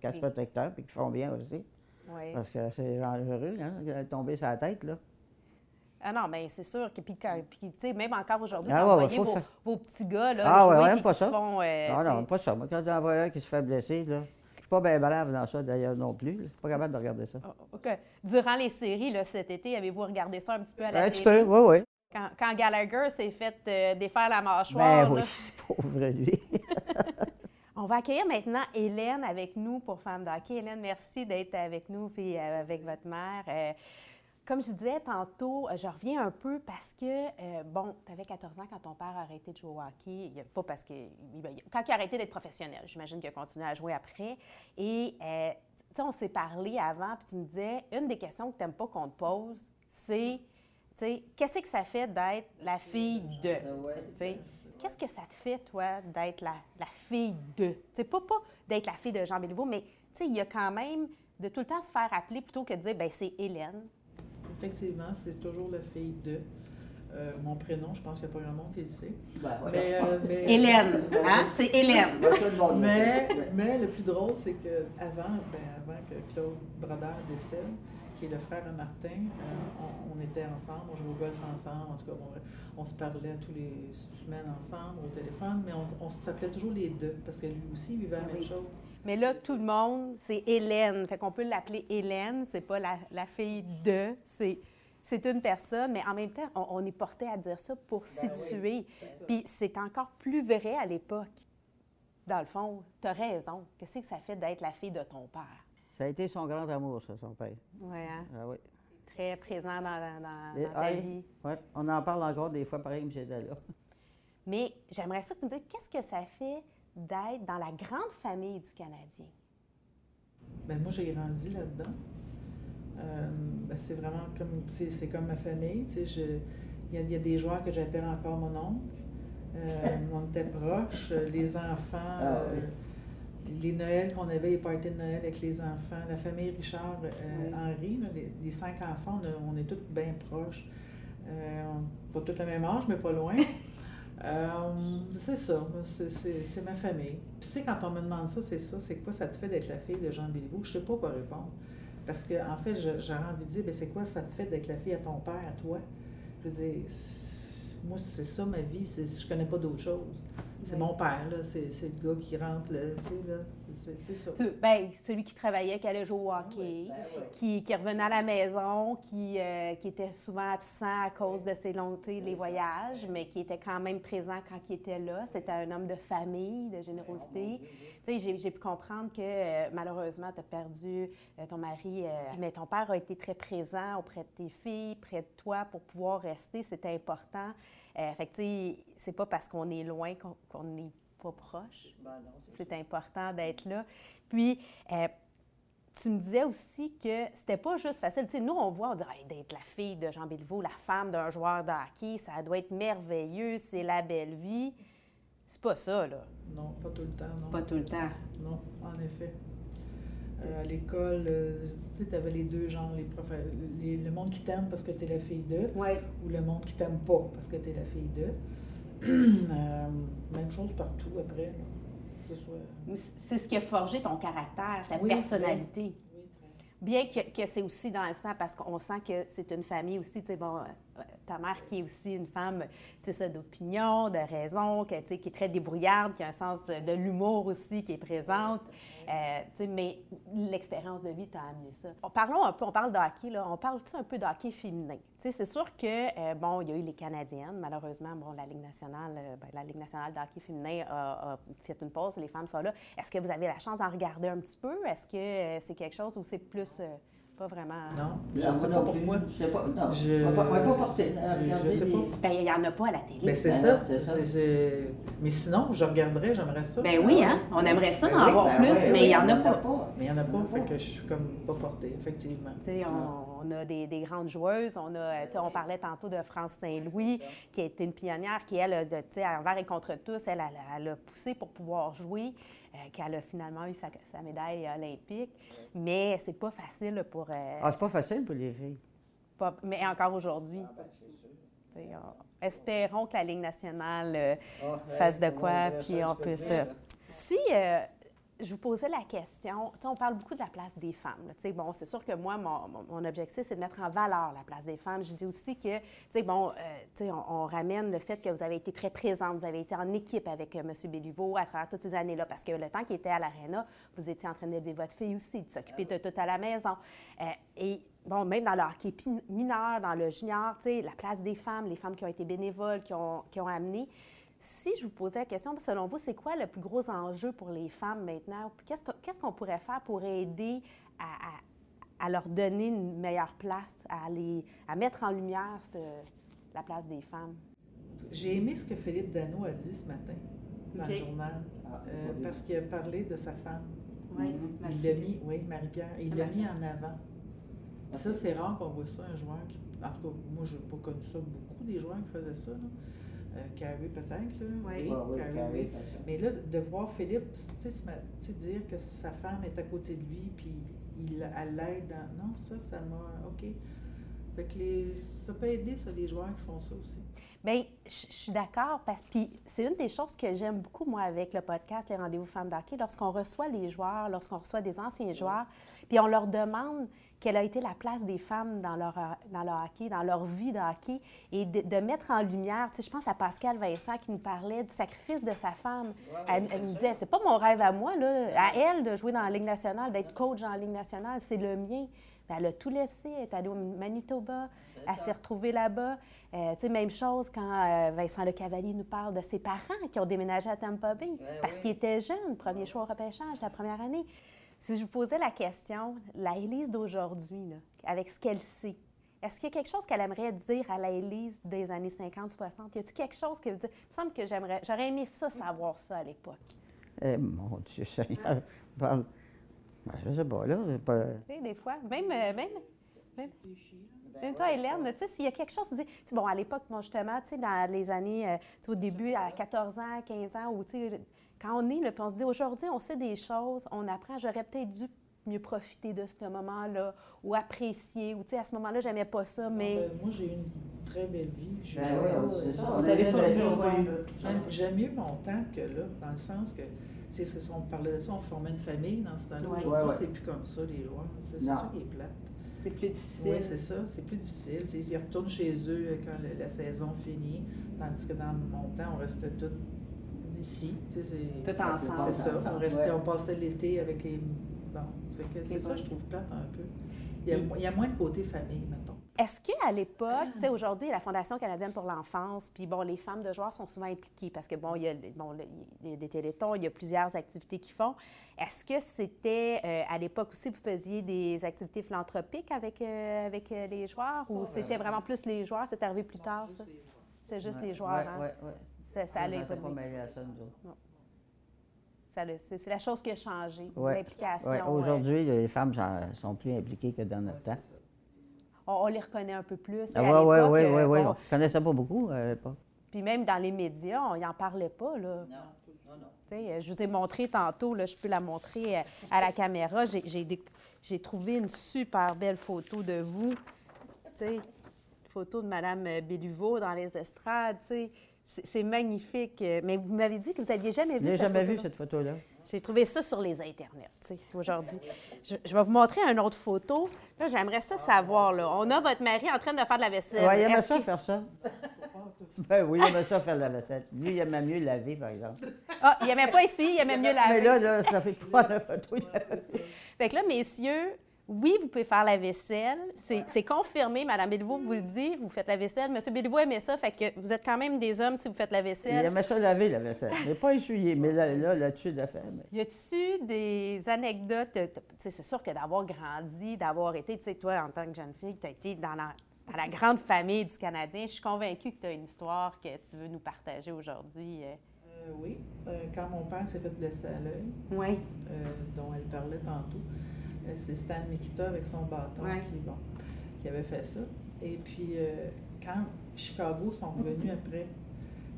Speaker 2: casque
Speaker 1: Oui.
Speaker 2: protecteur, puis qu'ils font bien aussi.
Speaker 1: Oui.
Speaker 2: Parce que c'est dangereux, hein, tomber sur la tête, là.
Speaker 1: Ah non, mais c'est sûr que, puis, quand- puis, tu sais, même encore aujourd'hui,
Speaker 2: Ah
Speaker 1: vous
Speaker 2: ouais,
Speaker 1: voyez vos,
Speaker 2: faire-
Speaker 1: vos petits gars, là,
Speaker 2: Ah ouais,
Speaker 1: jouer,
Speaker 2: ouais,
Speaker 1: puis
Speaker 2: pas
Speaker 1: qui
Speaker 2: ça.
Speaker 1: se font... euh,
Speaker 2: non,
Speaker 1: sais,
Speaker 2: non, pas ça. Moi, quand j'en vois un qui se fait blesser, là, je suis pas bien brave dans ça, d'ailleurs, non plus. Je suis pas capable de regarder ça.
Speaker 1: Ah, OK. Durant les séries, là, cet été, avez-vous regardé ça un petit peu à la
Speaker 2: Un petit
Speaker 1: télé?
Speaker 2: peu, oui, oui.
Speaker 1: Quand, quand Gallagher s'est fait euh, défaire la mâchoire.
Speaker 2: Ben oui, (laughs)
Speaker 1: là.
Speaker 2: pauvre lui.
Speaker 1: On va accueillir maintenant Hélène avec nous pour Femmes d'hockey. Hélène, merci d'être avec nous et euh, avec votre mère. Euh, comme je disais tantôt, euh, je reviens un peu parce que, euh, bon, tu avais 14 ans quand ton père a arrêté de jouer au hockey. Pas parce que. ben, Quand il a arrêté d'être professionnel, j'imagine qu'il a continué à jouer après. Et, euh, tu sais, on s'est parlé avant, puis tu me disais, une des questions que tu n'aimes pas qu'on te pose, c'est, tu sais, qu'est-ce que ça fait d'être la fille de? Qu'est-ce que ça te fait, toi, d'être la, la fille de? Tu sais, pas, pas d'être la fille de Jean Béliveau, mais tu sais, il y a quand même de tout le temps se faire appeler plutôt que de dire, ben c'est Hélène.
Speaker 3: Effectivement, c'est toujours la fille de. Euh, mon prénom, je pense qu'il n'y a pas grand monde qui le sait.
Speaker 2: Ben,
Speaker 3: Mais, euh, (laughs) mais-
Speaker 1: Hélène, hein? C'est Hélène.
Speaker 3: Mais, mais le plus drôle, c'est que avant, ben, avant que Claude Brodeur décède, qui est le frère de Martin, euh, on, on était ensemble, on jouait au golf ensemble, en tout cas, on, on se parlait tous les semaines ensemble au téléphone, mais on, on s'appelait toujours les deux, parce que lui aussi il vivait la même chose.
Speaker 1: Mais là, tout le monde, c'est Hélène. Fait qu'on peut l'appeler Hélène, c'est pas la, la fille de, c'est. C'est une personne, mais en même temps, on, on est porté à dire ça pour situer. Puis c'est encore plus vrai à l'époque. Dans le fond, tu as raison. Qu'est-ce que ça fait d'être la fille de ton père?
Speaker 2: Ça a été son grand amour, ça, son père.
Speaker 1: Oui, hein?
Speaker 2: Ah oui.
Speaker 1: Très présent dans, dans- dans-
Speaker 2: Et-
Speaker 1: dans ta
Speaker 2: ah,
Speaker 1: vie.
Speaker 2: ouais, on en parle encore des fois, pareil, j'étais (laughs) là.
Speaker 1: Mais j'aimerais ça que tu me dises, qu'est-ce que ça fait d'être dans la grande famille du Canadien?
Speaker 3: Ben, moi, j'ai grandi là-dedans. Euh, ben, c'est vraiment comme, c'est, c'est comme ma famille. tu sais, je- Il y, a- il y a des joueurs que j'appelle encore mon oncle. Euh, (laughs) on était proches. Euh, Les enfants,
Speaker 2: Ah, oui.
Speaker 3: euh, les Noëls qu'on avait, les parties de Noël avec les enfants, la famille Richard, euh,
Speaker 2: Oui.
Speaker 3: Henri, là, les, les cinq enfants, on, est tous bien proches. Euh, on- pas tous le même âge, mais pas loin. (laughs) Euh, c'est ça, c'est, ma famille. Puis tu sais, quand on me demande ça, c'est ça, c'est quoi ça te fait d'être la fille de Jean Béliveau? Je sais pas quoi répondre. Parce que en fait, j'aurais envie de dire, ben, c'est quoi ça te fait d'être la fille à ton père, à toi? Je veux dire, moi, c'est ça ma vie, je connais pas d'autre chose. C'est mon père, là. C'est, c'est le gars qui rentre, là. C'est, là. C'est, c'est ça.
Speaker 1: Ben, celui qui travaillait, qui allait jouer au hockey,
Speaker 2: Ben
Speaker 1: qui, qui revenait à la maison, qui, euh, qui était souvent absent à cause de ses sais, les voyages, mais qui était quand même présent quand il était là. C'était un homme de famille, de générosité. Tu sais, j'ai, j'ai pu comprendre que euh, malheureusement, tu as perdu euh, ton mari, mais ton père a été très présent auprès de tes filles, près de toi pour pouvoir rester. C'était important. Euh, fait que, tu sais, c'est pas parce qu'on est loin qu'on n'est pas proche
Speaker 2: Ben c'est
Speaker 1: c'est important d'être là. Puis, euh, tu me disais aussi que c'était pas juste facile. Tu sais, nous, on voit, on dit, Hey, d'être la fille de Jean Béliveau, la femme d'un joueur de hockey, ça doit être merveilleux, c'est la belle vie. C'est pas ça, là.
Speaker 3: Non, pas tout le temps, non.
Speaker 1: Pas tout le temps.
Speaker 3: Non, en effet. Euh, à l'école, euh, tu sais, avais les deux genres, les prof... les- le monde qui t'aime parce que tu es la fille d'eux, ou le monde qui t'aime pas parce que tu es la fille d'eux. (clears throat) Euh, même chose partout après.
Speaker 1: C'est ce qui a forgé ton caractère, ta
Speaker 3: Oui,
Speaker 1: personnalité.
Speaker 3: Oui, très.
Speaker 1: Bien que, que c'est aussi dans le sang, parce qu'on sent que c'est une famille aussi, tu sais, bon, euh, ta mère qui est aussi une femme, tu sais, d'opinion, de raison, qui est très débrouillarde, qui a un sens de l'humour aussi, qui est présente. Euh, mais l'expérience de vie t'a amené ça. On- Parlons un peu, on parle de là, on parle un peu de hockey féminin? C'est sûr que, euh, bon, il y a eu les Canadiennes, malheureusement, bon, la Ligue nationale, euh, ben, la Ligue nationale de féminin a, a fait une pause, les femmes sont là. Est-ce que vous avez la chance d'en regarder un petit peu? Est-ce que euh, c'est quelque chose où c'est plus, euh, pas vraiment...
Speaker 3: Non, je
Speaker 2: Non,
Speaker 3: sais pas pour
Speaker 2: plus.
Speaker 3: moi.
Speaker 2: Je sais pas. Non,
Speaker 3: Je-
Speaker 2: on va pas, porter.
Speaker 3: je- je sais pas.
Speaker 1: Ben, il n'y en a pas à la télé.
Speaker 3: Ben, c'est
Speaker 2: Ben
Speaker 3: ça. Mais sinon, je regarderais, j'aimerais ça.
Speaker 1: Ben oui, hein? On aimerait ça d'en
Speaker 3: Ben
Speaker 1: avoir
Speaker 2: Ben
Speaker 1: plus,
Speaker 2: ouais,
Speaker 1: mais
Speaker 2: oui,
Speaker 1: il n'y en a pas.
Speaker 3: Mais il n'y en a pas,
Speaker 2: en a
Speaker 3: fait
Speaker 2: pas.
Speaker 3: que je suis comme pas portée, effectivement.
Speaker 1: Tu sais, on, on a des, des grandes joueuses. On, a, tu sais, on parlait tantôt de France Saint-Louis, qui a été une pionnière, qui, elle, a de- tu sais, envers et contre tous, elle, elle, elle a poussé pour pouvoir jouer, euh, qu'elle a finalement eu sa, sa médaille olympique. Mais c'est pas facile pour. euh,
Speaker 2: Ah, c'est pas facile pour les filles.
Speaker 1: pas- mais encore aujourd'hui. Sais, on- espérons que la Ligue nationale euh, fasse de quoi, puis on puisse. euh, Si euh, je vous posais la question, on parle beaucoup de la place des femmes. bon, c'est sûr que moi, mon, objectif, c'est de mettre en valeur la place des femmes. Je dis aussi que, bon, euh, on, on ramène le fait que vous avez été très présente, vous avez été en équipe avec euh, M. Béliveau à travers toutes ces années-là, parce que le temps qu'il était à l'Arena, vous étiez en train d'élever votre fille aussi, de s'occuper de tout à la maison. Euh, et bon, même dans le hockey mineur, dans le junior, la place des femmes, les femmes qui ont été bénévoles, qui ont amené. Si je vous posais la question, selon vous, c'est quoi le plus gros enjeu pour les femmes maintenant? Qu'est-ce que- qu'est-ce qu'on pourrait faire pour aider à, à- à leur donner une meilleure place, à, les, à mettre en lumière cette- la place des femmes?
Speaker 3: J'ai aimé ce que Philippe Dano a dit ce matin dans le journal,
Speaker 2: Ah,
Speaker 3: euh, parce qu'il a parlé de sa femme.
Speaker 1: Oui,
Speaker 3: Il l'a mis, oui, Marie-Pierre, il l'a mis en avant. Ça, c'est rare qu'on voit ça, un joueur qui. En tout cas, moi, je n'ai pas connu ça beaucoup, des joueurs qui faisaient ça. Là. Euh, Carey, peut-être. là.
Speaker 1: Oui.
Speaker 2: Ça.
Speaker 3: Mais là, de voir Philippe, tu sais, dire que sa femme est à côté de lui, puis il, elle l'aide dans. Non, ça, ça m'a. OK. Fait que les, ça peut aider, ça, les joueurs qui font ça aussi.
Speaker 1: Bien, je je suis d'accord, parce puis c'est une des choses que j'aime beaucoup, moi, avec le podcast Les Rendez-vous Femmes d'Hockey, lorsqu'on reçoit les joueurs, lorsqu'on reçoit des anciens joueurs, puis on leur demande quelle a été la place des femmes dans leur, dans leur hockey, dans leur vie de hockey, et de, de mettre en lumière, tu sais, je pense à Pascal Vincent qui nous parlait du sacrifice de sa femme. elle, elle me disait, c'est pas mon rêve à moi, là, à elle de jouer dans la Ligue nationale, d'être coach dans la Ligue nationale, c'est le mien. Ben, elle a tout laissé, elle est allée au Manitoba, elle s'est retrouvée là-bas. Euh, tu sais, même chose quand euh, Vincent Le Cavalier nous parle de ses parents qui ont déménagé à Tampa Bay parce qu'il était jeune, premier choix au repêchage la première année. Si je vous posais la question, la Élise d'aujourd'hui, avec ce qu'elle sait, est-ce qu'il y a quelque chose qu'elle aimerait dire à la Élise des années 50, 60? Y a-t-il quelque chose que... Il me semble que j'aimerais, j'aurais aimé ça, savoir ça à l'époque.
Speaker 2: Eh, mon Dieu Seigneur. Ben, je sais pas, là. Pas...
Speaker 1: Des fois, même, euh, même, même, même toi, Hélène, tu sais, s'il y a quelque chose, tu dis, bon, à l'époque, moi, justement, tu sais, dans les années, euh, au début, à 14 ans, 15 ans, où, tu sais, quand on est, là, puis on se dit, aujourd'hui, on sait des choses, on apprend, j'aurais peut-être dû mieux profiter de ce moment-là, ou apprécier, ou, tu sais, à ce moment-là, j'aimais pas ça, mais...
Speaker 3: Ben, moi, j'ai eu une très belle vie. J'ai-
Speaker 2: Ben oui, c'est ça.
Speaker 1: Vous
Speaker 2: on
Speaker 1: avez
Speaker 2: avait
Speaker 1: pas
Speaker 2: le-
Speaker 3: J'aime- mieux mon temps que là, dans le sens que, tu sais, c'est ça, on parlait de ça, on formait une famille dans ce temps-là.
Speaker 1: Ouais.
Speaker 3: Aujourd'hui,
Speaker 2: Ouais,
Speaker 3: c'est plus comme ça, les joueurs. C'est ça qui est plate.
Speaker 1: C'est plus difficile.
Speaker 3: Oui, c'est ça, c'est plus difficile. Ils retournent chez eux euh, quand le- la saison finit, tandis que dans mon temps, on restait tous ici. tu sais, c'est-
Speaker 1: Tout ensemble.
Speaker 3: C'est ça. On, restait,
Speaker 2: ouais.
Speaker 3: on passait l'été avec les. Bon, c'est ça, je trouve plate un peu. Il y, a,
Speaker 1: Et-
Speaker 3: il y a moins de côté famille, mettons.
Speaker 1: Est-ce qu'à l'époque, tu sais, aujourd'hui, la Fondation canadienne pour l'enfance, puis bon, les femmes de joueurs sont souvent impliquées parce que, bon, il y a, bon, il y a des télétons, il y a plusieurs activités qu'ils font. Est-ce que c'était, euh, à l'époque aussi, vous faisiez des activités philanthropiques avec, euh, avec euh, les joueurs ou c'était vraiment plus les joueurs? C'est arrivé plus tard, ça? C'était juste les joueurs,
Speaker 2: Ouais,
Speaker 1: hein?
Speaker 2: ouais, ouais.
Speaker 1: Ça, ça allait
Speaker 2: pas à ça, nous autres.
Speaker 1: Ça l'a- C'est c'est la chose qui a changé,
Speaker 2: Ouais.
Speaker 1: l'implication.
Speaker 2: Ouais,
Speaker 1: euh,
Speaker 2: Aujourd'hui, les femmes sont- sont plus impliquées que dans notre temps.
Speaker 1: on, on les reconnaît un peu plus.
Speaker 2: Ah,
Speaker 1: À
Speaker 2: oui, oui,
Speaker 1: l'époque,
Speaker 2: oui,
Speaker 1: euh,
Speaker 2: oui, oui. On ne connaissait pas beaucoup à l'époque.
Speaker 1: Puis même dans les médias, on n'en parlait pas, là.
Speaker 2: Non, non, non.
Speaker 1: Tu sais, euh, je vous ai montré tantôt, là, je peux la montrer euh, à la caméra. J'ai- J'ai déc- j'ai trouvé une super belle photo de vous. Photo de Mme Béluveau dans les estrades. tu sais. C'est magnifique. euh, Mais vous m'avez dit que vous n'aviez jamais
Speaker 2: Je
Speaker 1: vu
Speaker 2: n'ai
Speaker 1: cette
Speaker 2: jamais vu
Speaker 1: photo-là.
Speaker 2: cette photo-là.
Speaker 1: J'ai trouvé ça sur les Internets, tu sais, aujourd'hui. Je, je vais vous montrer une autre photo. Là, j'aimerais ça savoir, là. On a votre mari en train de faire de la vaisselle.
Speaker 2: Oui, il aimait ça faire ça. ben oui, il aimait ça faire de la vaisselle. Lui, il aimait mieux laver, par exemple.
Speaker 1: Ah, il aimait pas essuyer, il aimait mieux laver.
Speaker 2: Mais là, là, ça fait pas la photo.
Speaker 1: Fait que là, messieurs, oui, vous pouvez faire la vaisselle. C'est confirmé, Madame Béliveau vous le dit, vous faites la vaisselle. Monsieur Béliveau aimait ça, fait que vous êtes quand même des hommes si vous faites la
Speaker 2: Il
Speaker 1: vaisselle.
Speaker 2: aimait ça laver, la vaisselle. Mais pas essuyer. Mais là, là, là-dessus, de fait. mais-
Speaker 1: Y a-tu des anecdotes? C'est sûr que d'avoir grandi, d'avoir été, tu sais, toi, en tant que jeune fille, tu as été dans la, dans la grande famille du Canadien. Je suis convaincue que tu as une histoire que tu veux nous partager aujourd'hui. euh.
Speaker 3: Euh, oui, Euh, quand mon père s'est fait blesser à l'œil,
Speaker 1: Oui.
Speaker 3: euh, dont elle parlait tantôt, c'est Stan Mikita avec son bâton
Speaker 1: Ouais.
Speaker 3: qui, bon, qui avait fait ça. Et puis, euh, quand Chicago sont revenus après,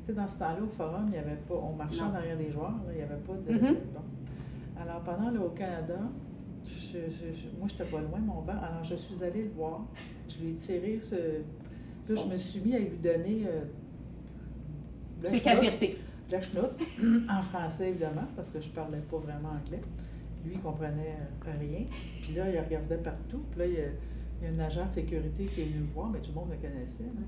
Speaker 3: tu sais, dans ce temps-là, au forum, il n'y avait pas, on marchait
Speaker 1: Non.
Speaker 3: en arrière des joueurs, là, il n'y avait pas de.
Speaker 1: Mhm.
Speaker 3: bon. Alors, pendant le au Canada, je, je- je- moi, je n'étais pas loin mon banc, alors je suis allée le voir. Je lui ai tiré ce. Là, je me suis mis à lui donner. euh, la chenoute.
Speaker 1: vérité.
Speaker 3: la chenoute, en français évidemment, parce que je parlais pas vraiment anglais. Lui, il comprenait euh, rien. Puis là, il regardait partout. Puis là, il y a, il y a un agent de sécurité qui est venu me voir, mais tout le monde me connaissait. là.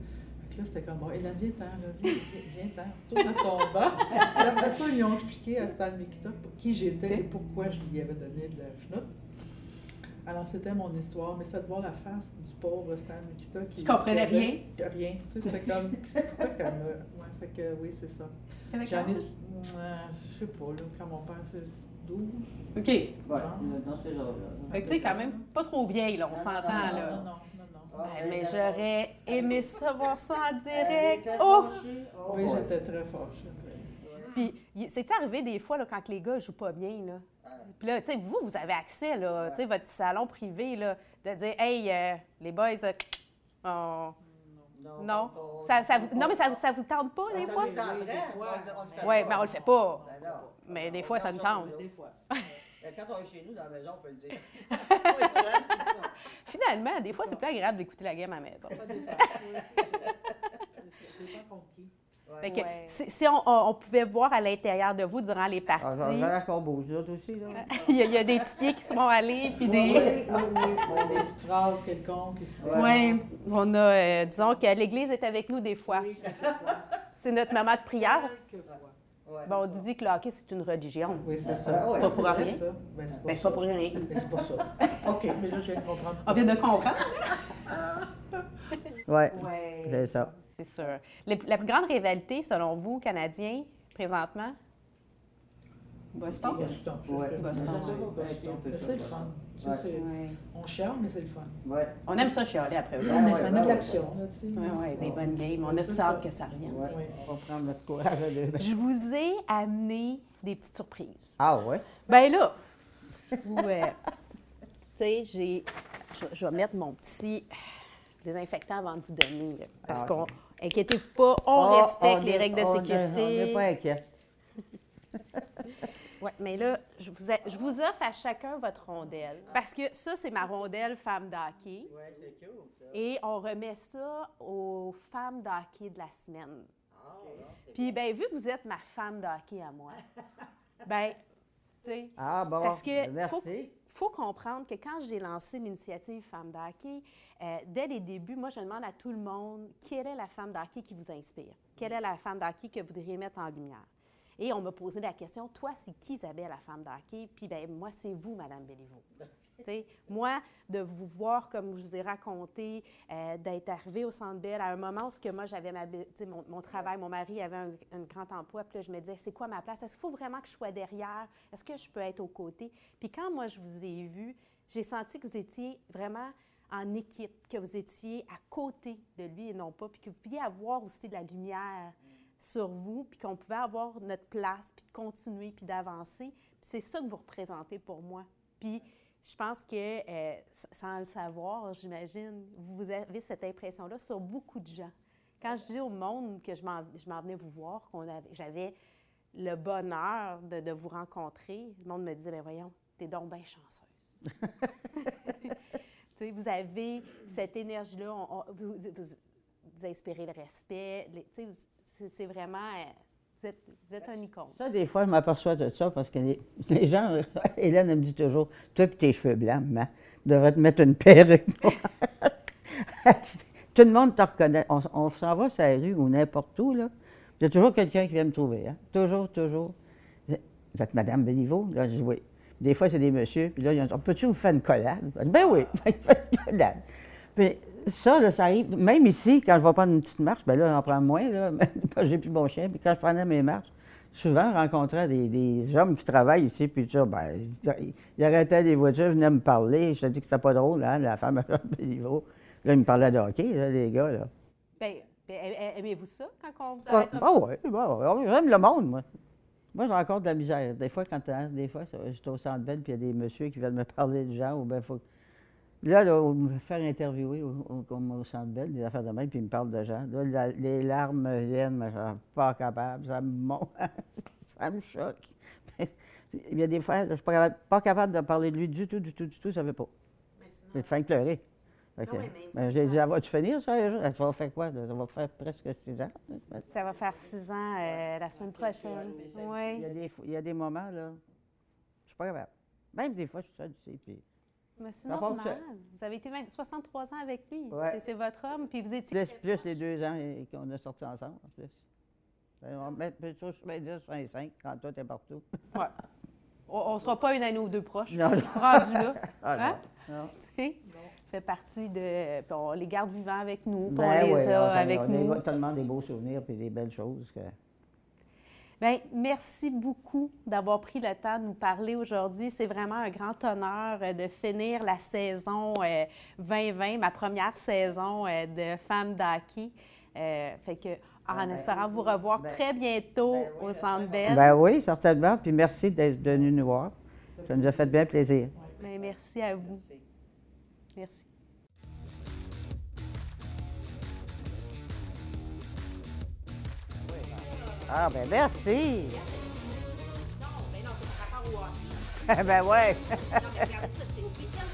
Speaker 3: Que là, c'était comme, bon, et là, viens-t'en, là, viens, viens, viens-t'en, retourne à ton banc. Après ça, ils ont expliqué à Stan Mikita pour qui j'étais et pourquoi je lui avais donné de la chenoute. Alors, c'était mon histoire, mais c'est de voir la face du pauvre Stan Mikita qui...
Speaker 1: Comprenait
Speaker 3: qui avait-
Speaker 1: rien?
Speaker 3: Rien. Tu sais, c'est comme, c'est qu'elle m'a... Ouais, fait que oui, c'est ça. J'en ai, euh, je sais pas, là, quand mon père, 12.
Speaker 1: OK.
Speaker 2: Ouais, dans ces heures-là.
Speaker 1: Fait que tu sais, quand même pas trop vieille, là, on s'entend,
Speaker 2: non, non,
Speaker 1: là.
Speaker 3: Non, non, non, non.
Speaker 2: Ah,
Speaker 1: Ben, mais j'aurais aimé ça voir ça en direct. Oh!
Speaker 2: Oh,
Speaker 3: Oui,
Speaker 2: ouais.
Speaker 3: j'étais très fâchée.
Speaker 1: Puis, c'est-tu arrivé des fois, là, quand les gars jouent pas bien, là? Puis là, tu sais, vous, vous avez accès, là, tu sais, votre salon privé, là, de dire, hey, euh, les boys, euh, on- Non. Ça, ça vous- non, mais ça, ça vous tente pas, des
Speaker 2: Ça
Speaker 1: fois?
Speaker 2: nous tenterait, mais on le fait
Speaker 1: Oui,
Speaker 2: pas.
Speaker 1: mais on le fait pas.
Speaker 2: Ben non.
Speaker 1: Mais des fois, ça
Speaker 2: Non,
Speaker 1: me tente.
Speaker 2: Des fois. Quand on est chez nous, dans la maison, on peut le dire. (laughs) Ça.
Speaker 1: Finalement, des fois, c'est plus agréable d'écouter la game à la maison.
Speaker 3: Ça dépend. Ça. C'est pas compris.
Speaker 2: Ouais.
Speaker 1: Fait que
Speaker 4: Ouais.
Speaker 1: si, si on, on- on pouvait voir à l'intérieur de vous durant les
Speaker 2: Ah,
Speaker 1: parties,
Speaker 2: ça a l'air qu'on bouge, nous autres aussi, là. (laughs)
Speaker 1: il y, a- il y a des petits pieds qui se sont allés, puis
Speaker 3: Oui,
Speaker 1: des...
Speaker 3: oui, oui, oui, des petites phrases quelconques. qui se-
Speaker 1: Oui, on a, euh, disons que l'Église est avec nous des fois.
Speaker 3: Oui. (laughs)
Speaker 1: C'est notre moment de prière.
Speaker 2: Ouais.
Speaker 1: Bon, on dit que le hockey, c'est une religion.
Speaker 3: Oui, c'est
Speaker 2: Ah,
Speaker 3: ça.
Speaker 2: c'est
Speaker 1: pas pour rien.
Speaker 3: ça. Ben, c'est
Speaker 1: Ben, pas pour rien.
Speaker 3: Mais (laughs) c'est pas ça. OK, mais là, je viens de comprendre.
Speaker 1: On vient de comprendre.
Speaker 2: Ouais,
Speaker 1: Oui.
Speaker 2: c'est ça.
Speaker 1: C'est sûr. La plus grande rivalité, selon vous, Canadiens, présentement? Boston?
Speaker 3: Boston. c'est
Speaker 2: Ouais.
Speaker 1: Boston.
Speaker 2: Ouais. Ouais.
Speaker 3: C'est le fun. Ça,
Speaker 2: Ouais.
Speaker 1: Ouais.
Speaker 3: On chiale, mais c'est le fun.
Speaker 2: Ouais.
Speaker 1: On aime ça chialer après.
Speaker 2: Ah,
Speaker 3: mais
Speaker 2: ouais,
Speaker 3: ça
Speaker 2: ouais,
Speaker 3: met de
Speaker 2: ouais.
Speaker 3: l'action.
Speaker 1: Oui, oui, des bonnes games. On a tout
Speaker 3: ça.
Speaker 1: hâte que ça revienne.
Speaker 2: Ouais. On va prendre notre courage.
Speaker 1: Je vous ai amené des petites surprises.
Speaker 2: Ah ouais?
Speaker 1: Ben là, ouais. tu sais, j'ai. Je, je vais mettre mon petit désinfectant avant de vous donner. là, parce
Speaker 2: Ah,
Speaker 1: qu'on. Inquiétez-vous pas, on
Speaker 2: Oh,
Speaker 1: respecte
Speaker 2: on
Speaker 1: les
Speaker 2: est-
Speaker 1: règles de
Speaker 2: on est- On
Speaker 1: sécurité.
Speaker 2: n'est pas inquiet. (laughs)
Speaker 1: Oui, mais là, je vous, je vous offre à chacun votre rondelle. Parce que ça, c'est ma rondelle femme d'hockey.
Speaker 2: Oui, c'est ça.
Speaker 1: Et on remet ça aux femmes d'hockey de la semaine.
Speaker 2: Ah,
Speaker 1: Puis, ben vu que vous êtes ma femme d'hockey à moi, (laughs) ben,
Speaker 2: Ah bon,
Speaker 1: Parce que
Speaker 2: merci.
Speaker 1: faut- faut comprendre que quand j'ai lancé l'initiative Femmes d'hockey, euh, dès les débuts, moi, je demande à tout le monde quelle est la femme d'hockey qui vous inspire? Quelle est la femme d'hockey que vous voudriez mettre en lumière? Et on m'a posé la question, toi, c'est qui Isabelle, la femme d'hockey? Puis ben moi, c'est vous, Madame Béliveau. Moi, de vous voir, comme je vous ai raconté, euh, d'être arrivée au Centre Bell à un moment où que moi, j'avais mon, travail, mon mari avait un, un grand emploi, puis là, je me disais, c'est quoi ma place? Est-ce qu'il faut vraiment que je sois derrière? Est-ce que je peux être aux côtés? Puis quand moi, je vous ai vu, j'ai senti que vous étiez vraiment en équipe, que vous étiez à côté de lui et non pas, puis que vous pouviez avoir aussi de la lumière sur vous, puis qu'on pouvait avoir notre place, puis de continuer, puis d'avancer. C'est ça que vous représentez pour moi. Puis je pense que, euh, sans le savoir, j'imagine, vous avez cette impression-là sur beaucoup de gens. Quand je dis au monde que je m'en venais vous voir, qu'on j'avais le bonheur de, de, vous rencontrer, le monde me disait, ben voyons, t'es donc bien chanceuse. (laughs) vous avez cette énergie-là, vous, vous, vous, inspirez le respect. C'est vraiment. Vous êtes, un icône.
Speaker 2: Ça, des fois, je m'aperçois de ça parce que les, (laughs) gens, (laughs) Hélène me dit toujours Toi et tes cheveux blancs, maman, tu devrais te mettre une perruque (laughs) Tout le monde te reconnaît. On, s'en va sur la rue ou n'importe où, là. Il y a toujours quelqu'un qui vient me trouver. Hein? Toujours, toujours. Vous êtes Madame Béliveau? Là, je dis oui. Des fois, c'est des messieurs, puis là, ils ont Peux-tu vous faire une collade? Ben oui, une collade. Puis ça, là, ça arrive. Même ici, quand je vais prendre une petite marche, ben là, j'en prends moins, là. (laughs) J'ai plus mon chien. Puis quand je prenais mes marches, souvent, je rencontrais des, des, hommes qui travaillent ici, puis ça, ben, ils arrêtaient des voitures, ils venaient me parler. Je te dis que c'était pas drôle, hein, la femme à (laughs) niveau. Là, ils me parlaient de hockey, là, les gars, là.
Speaker 1: Bien, ben, aimez-vous ça quand on vous
Speaker 2: arrête ah, ah ouais, ben, j'aime le monde, moi. Moi, j'ai encore de la misère. Des fois, quand des fois, j'étais au centre belle, puis il y a des messieurs qui viennent me (laughs) parler de gens, ou bien faut. Là, là, me faire interviewer au, comme au centre belle, des affaires de même, puis ils me parlent de gens. Là, les larmes me viennent, mais je suis pas capable, ça me monte, (laughs) ça me choque. il y a des fois, je ne suis pas capable, de parler de lui du tout, du tout, du tout, ça ne veut pas. Mais sinon... fin pleurer. Okay. Non, ben, j'ai dit, vas-tu finir ça? Ça va faire quoi? Ça va faire presque six ans.
Speaker 1: Ça va faire six ans euh, la semaine prochaine. Oui.
Speaker 2: Il y, a des, il y a des moments, là, je suis pas capable. Même des fois, je suis seule ici. Puis...
Speaker 1: Mais c'est normal. Vous avez été 63 ans avec lui. C'est votre homme, puis vous étiez...
Speaker 2: Plus, plus les deux ans qu'on a sortis ensemble, en plus. On va dire 65 quand toi, t'es partout.
Speaker 1: Oui. On ne sera pas une année ou deux proches. Non, (laughs) Rendu là. Ah, hein? non. non fait partie de. on les garde vivants avec nous, puis on ben les a avec nous.
Speaker 2: On a tellement des beaux souvenirs et des belles choses que.
Speaker 1: Bien, merci beaucoup d'avoir pris le temps de nous parler aujourd'hui. C'est vraiment un grand honneur euh, de finir la saison 2020, euh, ma première saison euh, de femme d'hockey. fait que, en ben, espérant vous revoir ben, très bientôt au Centre Bell.
Speaker 2: Ben oui, certainement. Puis merci d'être venu nous voir. Ça nous a fait bien plaisir.
Speaker 1: Bien, merci à vous. Merci.
Speaker 2: Ah, ben merci.
Speaker 1: Non, mais non, c'est par rapport au (laughs) ben
Speaker 2: ouais.
Speaker 1: non, mais regardez ça, c'est au week-end